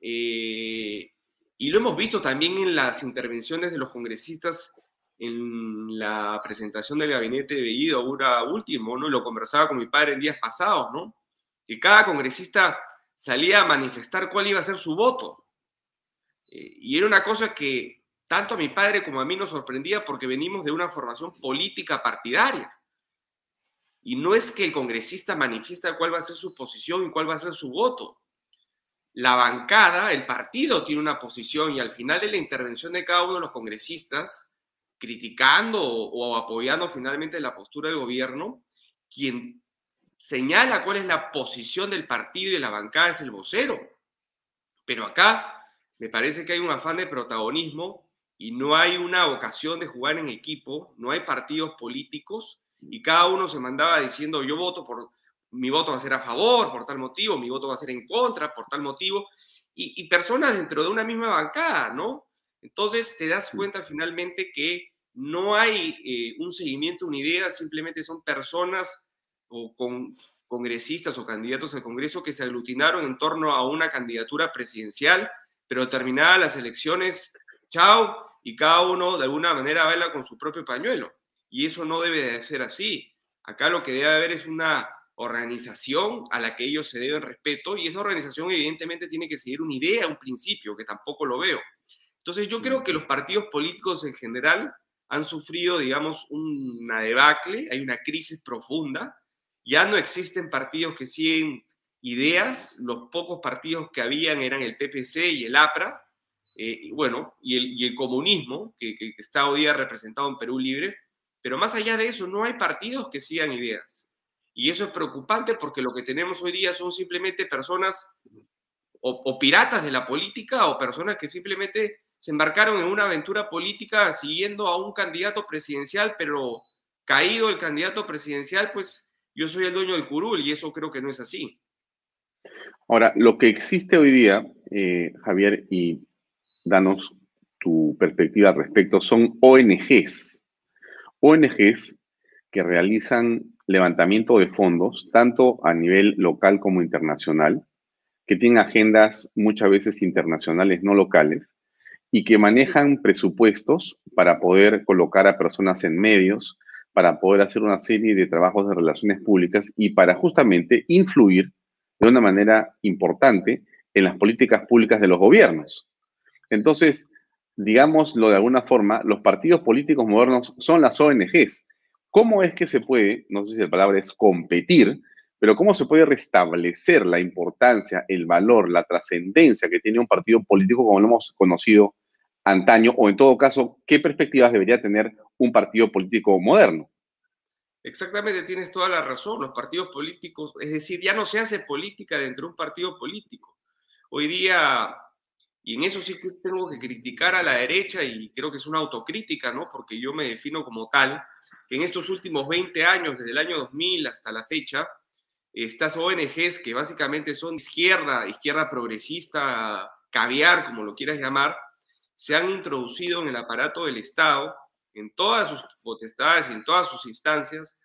C: Eh, y lo hemos visto también en las intervenciones de los congresistas en la presentación del gabinete de Bellido ahora último, ¿no? Lo conversaba con mi padre en días pasados, ¿no? Que cada congresista salía a manifestar cuál iba a ser su voto. Eh, y era una cosa que tanto a mi padre como a mí nos sorprendía porque venimos de una formación política partidaria. Y no es que el congresista manifiesta cuál va a ser su posición y cuál va a ser su voto. La bancada, el partido tiene una posición y al final de la intervención de cada uno de los congresistas, criticando o, apoyando finalmente la postura del gobierno, quien señala cuál es la posición del partido y la bancada es el vocero. Pero acá me parece que hay un afán de protagonismo y no hay una ocasión de jugar en equipo, no hay partidos políticos y cada uno se mandaba diciendo yo voto por, mi voto va a ser a favor por tal motivo, mi voto va a ser en contra por tal motivo y, personas dentro de una misma bancada, ¿no? Entonces te das cuenta finalmente que no hay eh, un seguimiento, una idea, simplemente son personas o con, congresistas o candidatos al Congreso que se aglutinaron en torno a una candidatura presidencial, pero terminadas las elecciones, chao, y cada uno de alguna manera baila con su propio pañuelo. Y eso no debe de ser así. Acá lo que debe haber es una organización a la que ellos se deben respeto y esa organización evidentemente tiene que seguir una idea, un principio, que tampoco lo veo. Entonces yo creo que los partidos políticos en general han sufrido, digamos, una debacle, hay una crisis profunda, ya no existen partidos que siguen ideas, los pocos partidos que habían eran el PPC y el APRA, eh, y bueno, y el, comunismo, que, que, está hoy día representado en Perú Libre, pero más allá de eso, no hay partidos que sigan ideas. Y eso es preocupante porque lo que tenemos hoy día son simplemente personas o, piratas de la política o personas que simplemente se embarcaron en una aventura política siguiendo a un candidato presidencial, pero caído el candidato presidencial, pues yo soy el dueño del curul y eso creo que no es así.
A: Ahora, lo que existe hoy día, eh, Javier, y danos tu perspectiva al respecto, son ONGs. ONGs que realizan levantamiento de fondos, tanto a nivel local como internacional, que tienen agendas muchas veces internacionales, no locales, y que manejan presupuestos para poder colocar a personas en medios, para poder hacer una serie de trabajos de relaciones públicas y para justamente influir de una manera importante en las políticas públicas de los gobiernos. Entonces, digámoslo de alguna forma, los partidos políticos modernos son las ONGs, ¿Cómo es que se puede, no sé si la palabra es competir, pero cómo se puede restablecer la importancia, el valor, la trascendencia que tiene un partido político como lo hemos conocido antaño, o en todo caso, qué perspectivas debería tener un partido político moderno?
C: Exactamente, tienes toda la razón. Los partidos políticos, es decir, ya no se hace política dentro de un partido político. Hoy día, y en eso sí que tengo que criticar a la derecha, y creo que es una autocrítica, ¿no? Porque yo me defino como tal que en estos últimos 20 años, desde el año 2000 hasta la fecha, estas ONGs que básicamente son izquierda, izquierda progresista, caviar, como lo quieras llamar, se han introducido en el aparato del Estado, en todas sus potestades y en todas sus instancias,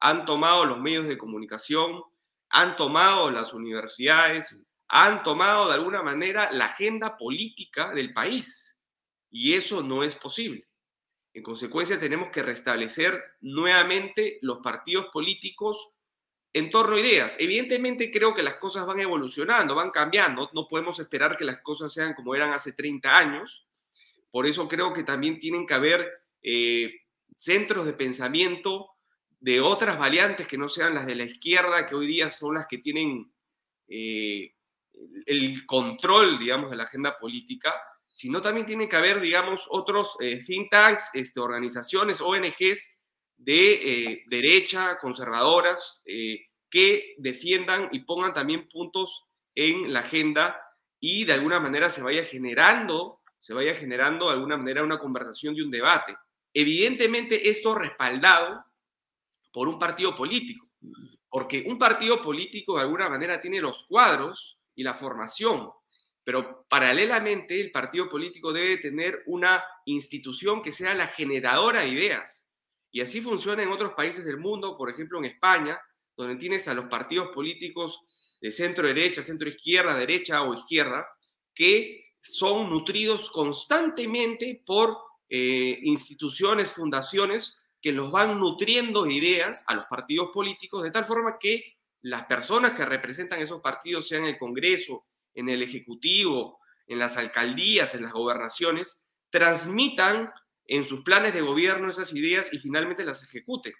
C: han tomado los medios de comunicación, han tomado las universidades, han tomado de alguna manera la agenda política del país. Y eso no es posible. En consecuencia, tenemos que restablecer nuevamente los partidos políticos en torno a ideas. Evidentemente creo que las cosas van evolucionando, van cambiando. No podemos esperar que las cosas sean como eran hace 30 años. Por eso creo que también tienen que haber eh, centros de pensamiento de otras variantes que no sean las de la izquierda, que hoy día son las que tienen eh, el control, digamos, de la agenda política sino también tiene que haber, digamos, otros eh, think tanks, este, organizaciones, ONGs de derecha, conservadoras, que defiendan y pongan también puntos en la agenda y de alguna manera se vaya generando, se vaya generando de alguna manera una conversación y un debate. Evidentemente esto respaldado por un partido político, porque un partido político de alguna manera tiene los cuadros y la formación pero paralelamente el partido político debe tener una institución que sea la generadora de ideas. Y así funciona en otros países del mundo, por ejemplo en España, donde tienes a los partidos políticos de centro derecha, centro izquierda, derecha o izquierda, que son nutridos constantemente por eh, instituciones, fundaciones que los van nutriendo ideas a los partidos políticos de tal forma que las personas que representan esos partidos, sean el Congreso, en el Ejecutivo, en las alcaldías, en las gobernaciones, transmitan en sus planes de gobierno esas ideas y finalmente las ejecuten.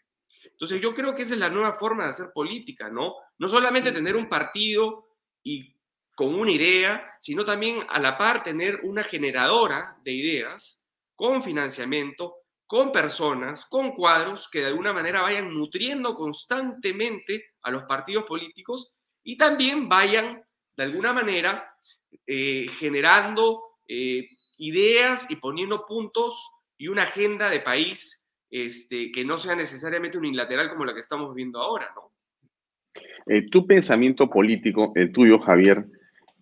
C: Entonces yo creo que esa es la nueva forma de hacer política, ¿no? No solamente tener un partido y con una idea, sino también a la par tener una generadora de ideas con financiamiento, con personas, con cuadros que de alguna manera vayan nutriendo constantemente a los partidos políticos y también vayan de alguna manera eh, generando eh, ideas y poniendo puntos y una agenda de país este, que no sea necesariamente unilateral como la que estamos viendo ahora.
A: Eh, tu pensamiento político, el tuyo, Javier,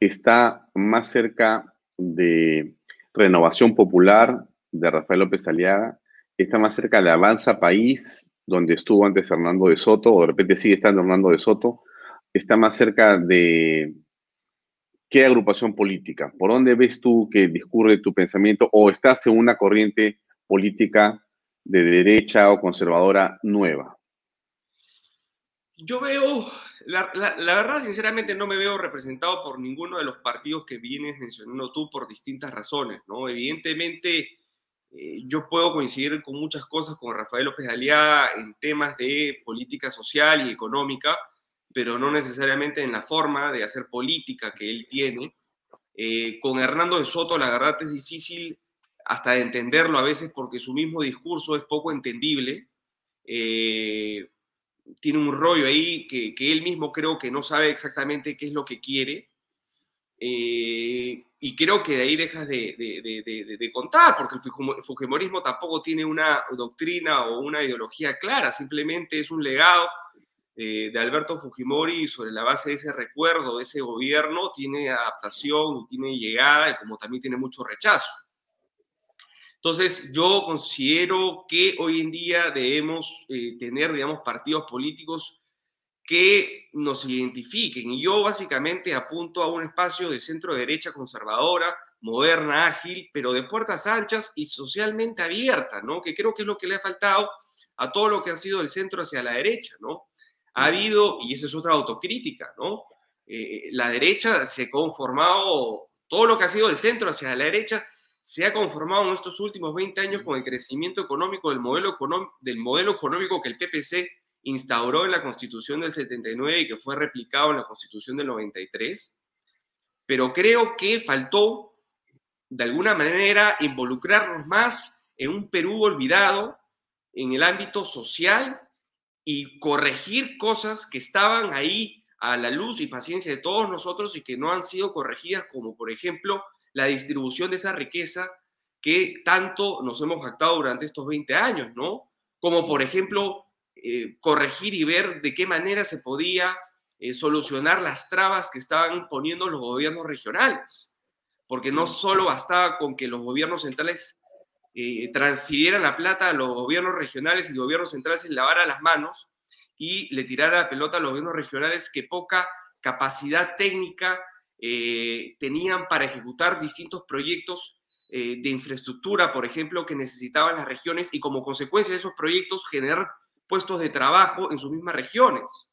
A: está más cerca de Renovación Popular, de Rafael López Aliaga, está más cerca de Avanza País, donde estuvo antes Hernando de Soto, o de repente sigue estando Hernando de Soto, está más cerca de qué agrupación política. ¿Por dónde ves tú que discurre tu pensamiento o estás en una corriente política de derecha o conservadora nueva?
C: Yo veo, la, verdad, sinceramente, no me veo representado por ninguno de los partidos que vienes mencionando tú por distintas razones, ¿no? Evidentemente, eh, yo puedo coincidir con muchas cosas con Rafael López Aliaga en temas de política social y económica, pero no necesariamente en la forma de hacer política que él tiene. Eh, con Hernando de Soto, la verdad es difícil hasta de entenderlo a veces porque su mismo discurso es poco entendible. Eh, tiene un rollo ahí que, él mismo creo que no sabe exactamente qué es lo que quiere. Eh, y creo que de ahí dejas de, contar, porque el Fujimorismo tampoco tiene una doctrina o una ideología clara, simplemente es un legado eh, de Alberto Fujimori sobre la base de ese recuerdo, de ese gobierno, tiene adaptación tiene llegada y como también tiene mucho rechazo. Entonces, yo considero que hoy en día debemos eh, tener, digamos, partidos políticos que nos identifiquen. Y yo básicamente apunto a un espacio de centro derecha conservadora, moderna, ágil, pero de puertas anchas y socialmente abierta, ¿no? Que creo que es lo que le ha faltado a todo lo que ha sido el centro hacia la derecha, ¿no? Ha habido, y esa es otra autocrítica, ¿no? Eh, la derecha se ha conformado, todo lo que ha sido del centro hacia la derecha se ha conformado en estos últimos 20 años con el crecimiento económico del modelo, del modelo económico que el PPC instauró en la Constitución del 79 y que fue replicado en la Constitución del 93. Pero creo que faltó, de alguna manera, involucrarnos más en un Perú olvidado en el ámbito social y corregir cosas que estaban ahí a la luz y paciencia de todos nosotros y que no han sido corregidas, como por ejemplo la distribución de esa riqueza que tanto nos hemos jactado durante estos 20 años, ¿no? Como por ejemplo, eh, corregir y ver de qué manera se podía eh, solucionar las trabas que estaban poniendo los gobiernos regionales, porque no solo bastaba con que los gobiernos centrales eh, transfirieran la plata a los gobiernos regionales y los gobiernos centrales se lavaran las manos y le tirara la pelota a los gobiernos regionales que poca capacidad técnica eh, tenían para ejecutar distintos proyectos eh, de infraestructura, por ejemplo, que necesitaban las regiones y como consecuencia de esos proyectos generar puestos de trabajo en sus mismas regiones.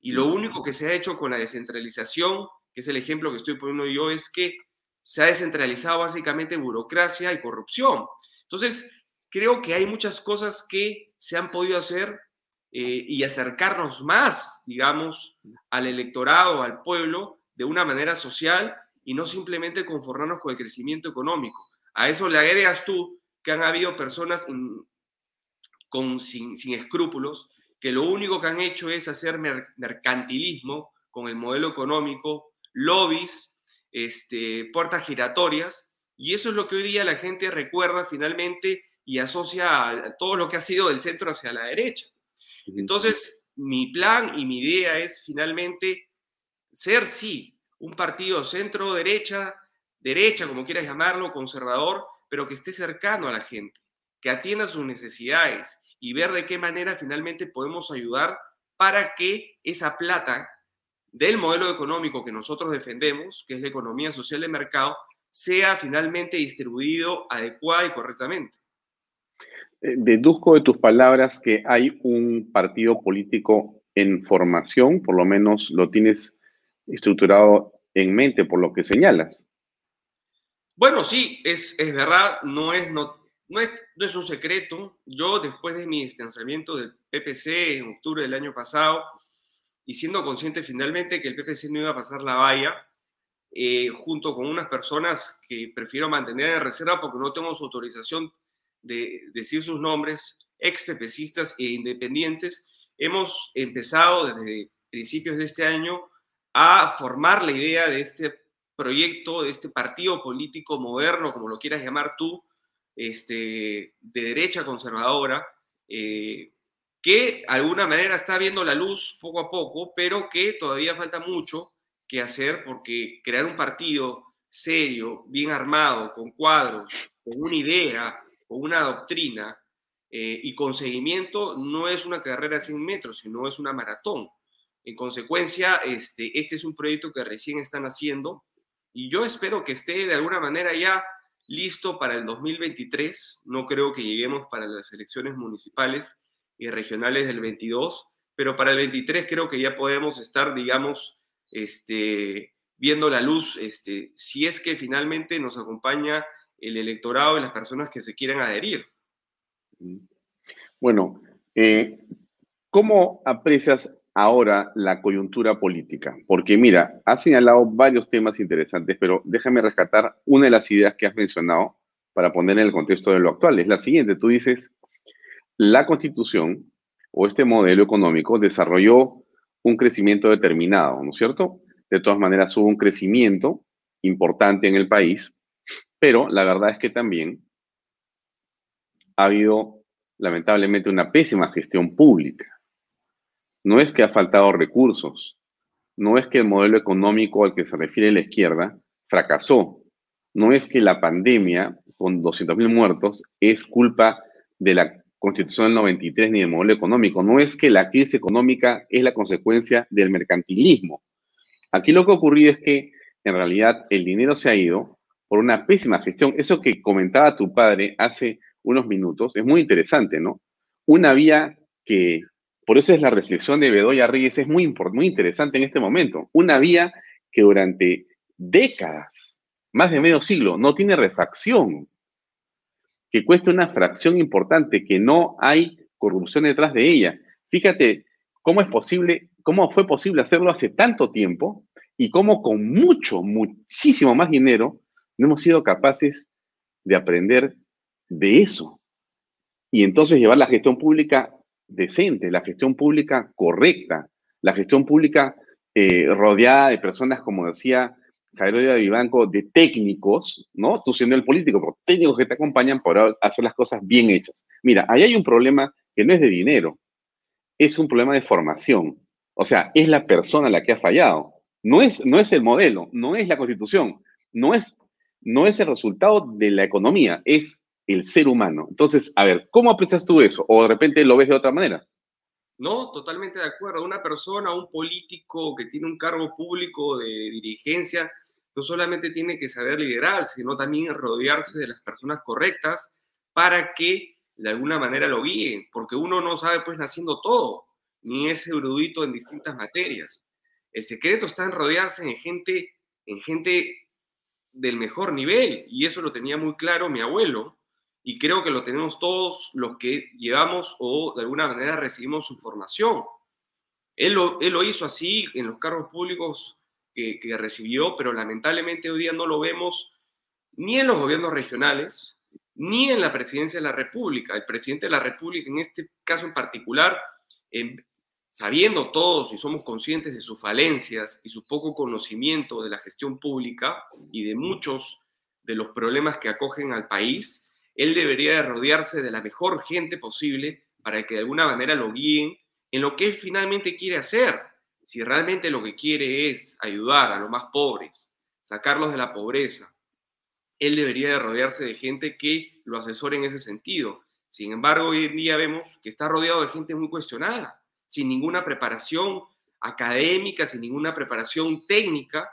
C: Y lo único que se ha hecho con la descentralización, que es el ejemplo que estoy poniendo yo, es que se ha descentralizado básicamente burocracia y corrupción. Entonces, creo que hay muchas cosas que se han podido hacer eh, y acercarnos más, digamos, al electorado, al pueblo, de una manera social y no simplemente conformarnos con el crecimiento económico. A eso le agregas tú que han habido personas con, sin, escrúpulos que lo único que han hecho es hacer mercantilismo con el modelo económico, lobbies, este, puertas giratorias, y eso es lo que hoy día la gente recuerda finalmente y asocia a todo lo que ha sido del centro hacia la derecha. Entonces, mi plan y mi idea es finalmente ser, sí, un partido centro-derecha, derecha, como quieras llamarlo, conservador, pero que esté cercano a la gente, que atienda sus necesidades y ver de qué manera finalmente podemos ayudar para que esa plata del modelo económico que nosotros defendemos, que es la economía social de mercado, sea finalmente distribuido adecuada y correctamente.
A: Eh, deduzco de tus palabras que hay un partido político en formación, por lo menos lo tienes estructurado en mente por lo que señalas.
C: Bueno, sí, es, es verdad, no es, no, es, no es un secreto. Yo, después de mi distanciamiento del PPC en octubre del año pasado, y siendo consciente finalmente que el PPC no iba a pasar la valla, eh, junto con unas personas que prefiero mantener en reserva porque no tengo autorización de decir sus nombres, ex PPCistas e independientes, hemos empezado desde principios de este año a formar la idea de este proyecto, de este partido político moderno, como lo quieras llamar tú, este, de derecha conservadora, eh, que de alguna manera está viendo la luz poco a poco, pero que todavía falta mucho que hacer porque crear un partido serio, bien armado, con cuadros, con una idea, con una doctrina, eh, y con seguimiento no es una carrera de 100 metros, sino es una maratón. En consecuencia, este, este es un proyecto que recién están haciendo y yo espero que esté de alguna manera ya listo para el 2023. No creo que lleguemos para las elecciones municipales y regionales del 22, pero para el 23 creo que ya podemos estar, digamos, este, viendo la luz, este, si es que finalmente nos acompaña el electorado y las personas que se quieran adherir.
A: Bueno, eh, ¿cómo aprecias ahora la coyuntura política? Porque mira, has señalado varios temas interesantes, pero déjame rescatar una de las ideas que has mencionado para poner en el contexto de lo actual. Es la siguiente, tú dices, la constitución o este modelo económico desarrolló un crecimiento determinado, ¿no es cierto? De todas maneras, hubo un crecimiento importante en el país, pero la verdad es que también ha habido, lamentablemente, una pésima gestión pública. No es que ha faltado recursos, no es que el modelo económico al que se refiere la izquierda fracasó, no es que la pandemia con 200.000 muertos es culpa de la constitución del 93 ni del modelo económico, no es que la crisis económica es la consecuencia del mercantilismo, Aquí lo que ocurrió es que en realidad el dinero se ha ido por una pésima gestión. Eso que comentaba tu padre hace unos minutos es muy interesante, ¿no? Una vía que, por eso es la reflexión de Bedoya Reyes, es muy, muy interesante en este momento. Una vía que durante décadas, más de medio siglo, no tiene refacción, que cuesta una fracción importante, que no hay corrupción detrás de ella. Fíjate cómo es posible cómo fue posible hacerlo hace tanto tiempo y cómo con mucho, muchísimo más dinero no hemos sido capaces de aprender de eso. Y entonces llevar la gestión pública decente, la gestión pública correcta, la gestión pública eh, rodeada de personas, como decía Jairo de Vivanco, de técnicos, ¿no? Tú siendo el político, pero técnicos que te acompañan para hacer las cosas bien hechas. Mira, ahí hay un problema que no es de dinero, es un problema de formación. O sea, es la persona la que ha fallado. No es, no es el modelo, no es la constitución, no es, no es el resultado de la economía, es el ser humano. Entonces, a ver, ¿cómo aprecias tú eso? ¿O de repente lo ves de otra manera?
C: No, totalmente de acuerdo. Una persona, un político que tiene un cargo público de dirigencia, no solamente tiene que saber liderar, sino también rodearse de las personas correctas para que de alguna manera lo guíen, porque uno no sabe pues naciendo todo ni es erudito en distintas materias. El secreto está en rodearse en gente, en gente del mejor nivel, y eso lo tenía muy claro mi abuelo, y creo que lo tenemos todos los que llevamos o de alguna manera recibimos su formación. Él lo, él lo hizo así en los cargos públicos que, que recibió, pero lamentablemente hoy día no lo vemos ni en los gobiernos regionales, ni en la presidencia de la República. El presidente de la República, en este caso en particular, sabiendo todos y somos conscientes de sus falencias y su poco conocimiento de la gestión pública y de muchos de los problemas que acogen al país, él debería de rodearse de la mejor gente posible para que de alguna manera lo guíen en lo que finalmente quiere hacer. Si realmente lo que quiere es ayudar a los más pobres, sacarlos de la pobreza, él debería de rodearse de gente que lo asesore en ese sentido. Sin embargo, hoy en día vemos que está rodeado de gente muy cuestionada sin ninguna preparación académica, sin ninguna preparación técnica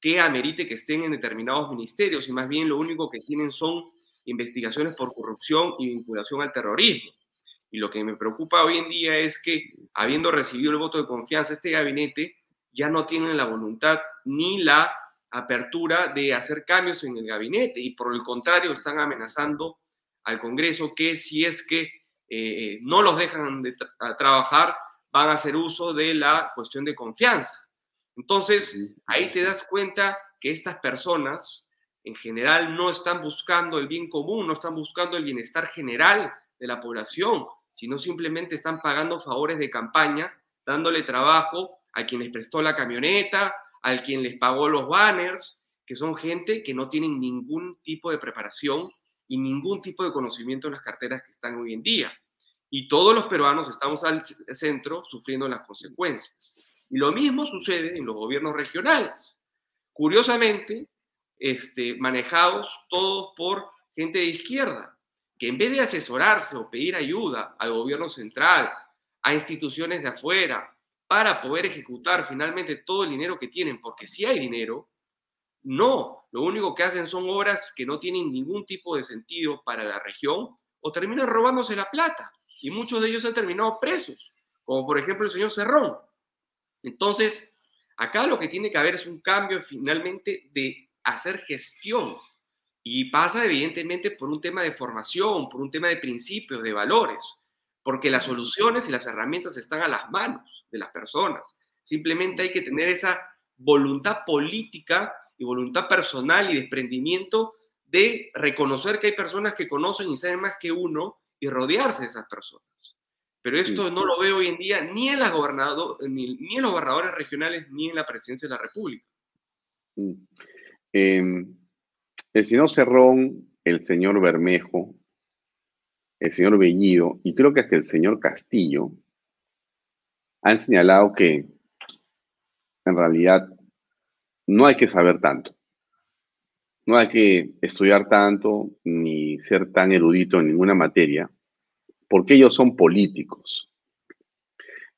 C: que amerite que estén en determinados ministerios y más bien lo único que tienen son investigaciones por corrupción y vinculación al terrorismo. Y lo que me preocupa hoy en día es que, habiendo recibido el voto de confianza, este gabinete ya no tienen la voluntad ni la apertura de hacer cambios en el gabinete y por el contrario están amenazando al Congreso que si es que eh, no los dejan de trabajar, van a hacer uso de la cuestión de confianza. Entonces, ahí te das cuenta que estas personas en general no están buscando el bien común, no están buscando el bienestar general de la población, sino simplemente están pagando favores de campaña, dándole trabajo a quien les prestó la camioneta, al quien les pagó los banners, que son gente que no tienen ningún tipo de preparación y ningún tipo de conocimiento en las carteras que están hoy en día y todos los peruanos estamos al centro sufriendo las consecuencias. Y lo mismo sucede en los gobiernos regionales. Curiosamente, este, manejados todos por gente de izquierda. que en vez de asesorarse o pedir ayuda al gobierno central, a instituciones de afuera, para poder ejecutar finalmente todo el dinero que tienen, porque si hay dinero, no, lo único que hacen son obras que no tienen ningún tipo de sentido para la región o terminan robándose la plata. Y muchos de ellos han terminado presos, como por ejemplo el señor Cerrón. Entonces, acá lo que tiene que haber es un cambio finalmente de hacer gestión. Y pasa evidentemente por un tema de formación, por un tema de principios, de valores, porque las soluciones y las herramientas están a las manos de las personas. Simplemente hay que tener esa voluntad política y voluntad personal y desprendimiento de reconocer que hay personas que conocen y saben más que uno y rodearse de esas personas. Pero esto no lo veo hoy en día ni en, la gobernador, ni, en los gobernadores regionales ni en la presidencia de la República.
A: Em, el señor Cerrón, el señor Bermejo, el señor Bellido y creo que hasta el señor Castillo han señalado que en realidad no hay que saber tanto. No hay que estudiar tanto ni ser tan erudito en ninguna materia, porque ellos son políticos.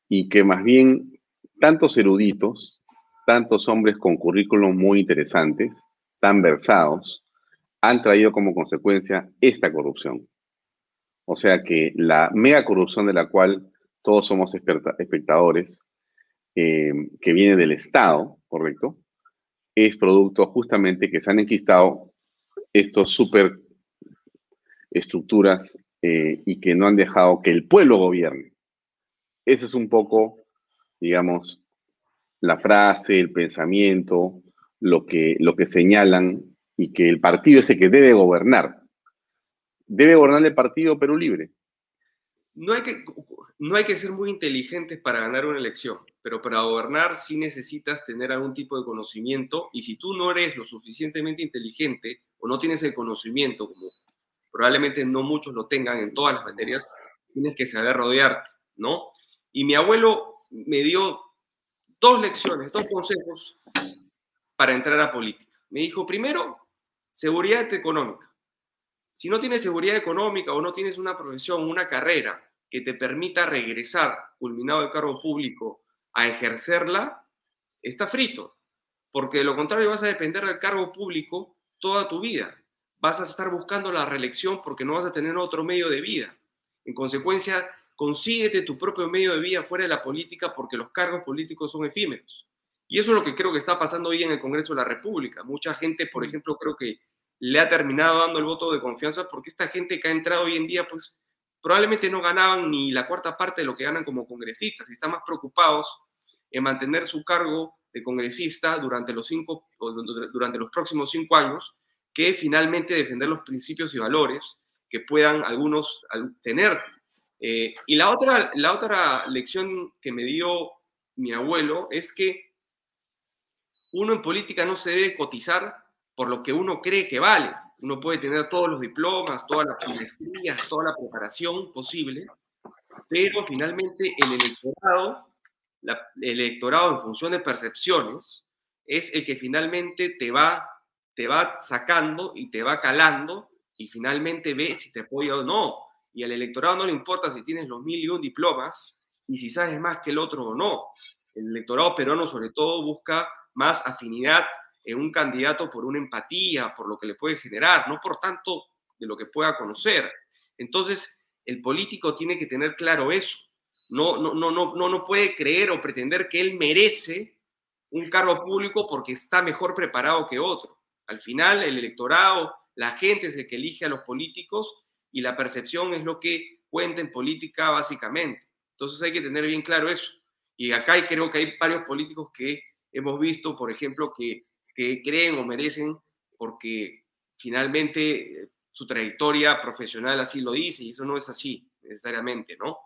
A: Y que más bien tantos eruditos, tantos hombres con currículos muy interesantes, tan versados, han traído como consecuencia esta corrupción. O sea que la mega corrupción de la cual todos somos espectadores, eh, que viene del Estado, ¿correcto? es producto justamente que se han enquistado estos super estructuras eh, y que no han dejado que el pueblo gobierne. Ese es un poco, digamos, la frase, el pensamiento, lo que, lo que señalan y que el partido es el que debe gobernar. Debe gobernar el partido Perú Libre.
C: No hay que, no hay que ser muy inteligentes para ganar una elección, pero para gobernar sí necesitas tener algún tipo de conocimiento y si tú no eres lo suficientemente inteligente o no tienes el conocimiento, como probablemente no muchos lo tengan en todas las materias, tienes que saber rodearte, ¿no? Y mi abuelo me dio dos lecciones, dos consejos para entrar a política. Me dijo, primero, seguridad económica. Si no tienes seguridad económica o no tienes una profesión, una carrera que te permita regresar, culminado el cargo público, a ejercerla, está frito. Porque de lo contrario vas a depender del cargo público toda tu vida. Vas a estar buscando la reelección porque no vas a tener otro medio de vida. En consecuencia, consíguete tu propio medio de vida fuera de la política porque los cargos políticos son efímeros. Y eso es lo que creo que está pasando hoy en el Congreso de la República. Mucha gente, por ejemplo, creo que le ha terminado dando el voto de confianza porque esta gente que ha entrado hoy en día, pues probablemente no ganaban ni la cuarta parte de lo que ganan como congresistas y están más preocupados en mantener su cargo de congresista durante los, cinco, durante los próximos cinco años que finalmente defender los principios y valores que puedan algunos tener. Eh, y la otra, la otra lección que me dio mi abuelo es que uno en política no se debe cotizar por lo que uno cree que vale, uno puede tener todos los diplomas, todas las maestrías, toda la preparación posible, pero finalmente el electorado, el electorado en función de percepciones, es el que finalmente te va, te va sacando y te va calando y finalmente ve si te apoya o no. Y al electorado no le importa si tienes los mil y un diplomas y si sabes más que el otro o no. El electorado peruano sobre todo busca más afinidad en un candidato por una empatía, por lo que le puede generar, no por tanto de lo que pueda conocer. Entonces, el político tiene que tener claro eso. No, no, no, no, no, no puede creer o pretender que él merece un cargo público porque está mejor preparado que otro. Al final, el electorado, la gente es el que elige a los políticos y la percepción es lo que cuenta en política básicamente. Entonces hay que tener bien claro eso. Y acá creo que hay varios políticos que hemos visto, por ejemplo, que que creen o merecen porque finalmente eh, su trayectoria profesional así lo dice y eso no es así necesariamente, ¿no?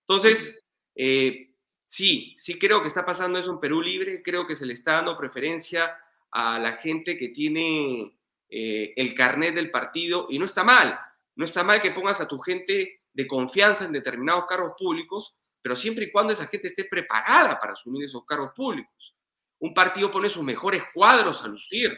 C: Entonces, eh, sí, sí creo que está pasando eso en Perú Libre, creo que se le está dando preferencia a la gente que tiene eh, el carnet del partido y no está mal, no está mal que pongas a tu gente de confianza en determinados cargos públicos, pero siempre y cuando esa gente esté preparada para asumir esos cargos públicos. Un partido pone sus mejores cuadros a lucir,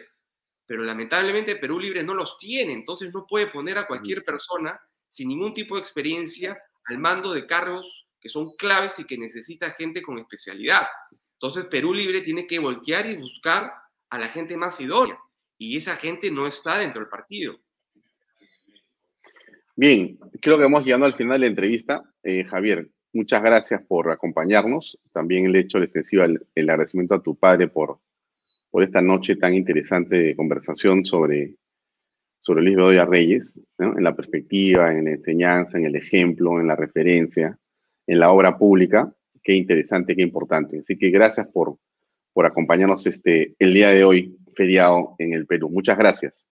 C: pero lamentablemente Perú Libre no los tiene, entonces no puede poner a cualquier persona sin ningún tipo de experiencia al mando de cargos que son claves y que necesita gente con especialidad. Entonces Perú Libre tiene que voltear y buscar a la gente más idónea y esa gente no está dentro del partido.
A: Bien, creo que hemos llegado al final de la entrevista. Eh, Javier, muchas gracias por acompañarnos. También le hecho extensivo el, el agradecimiento a tu padre por, por esta noche tan interesante de conversación sobre, sobre Luis Bedoya Reyes, en la perspectiva, en la enseñanza, en el ejemplo, en la referencia, en la obra pública. Qué interesante, qué importante. Así que gracias por, por acompañarnos este, el día de hoy, feriado en el Perú. Muchas gracias.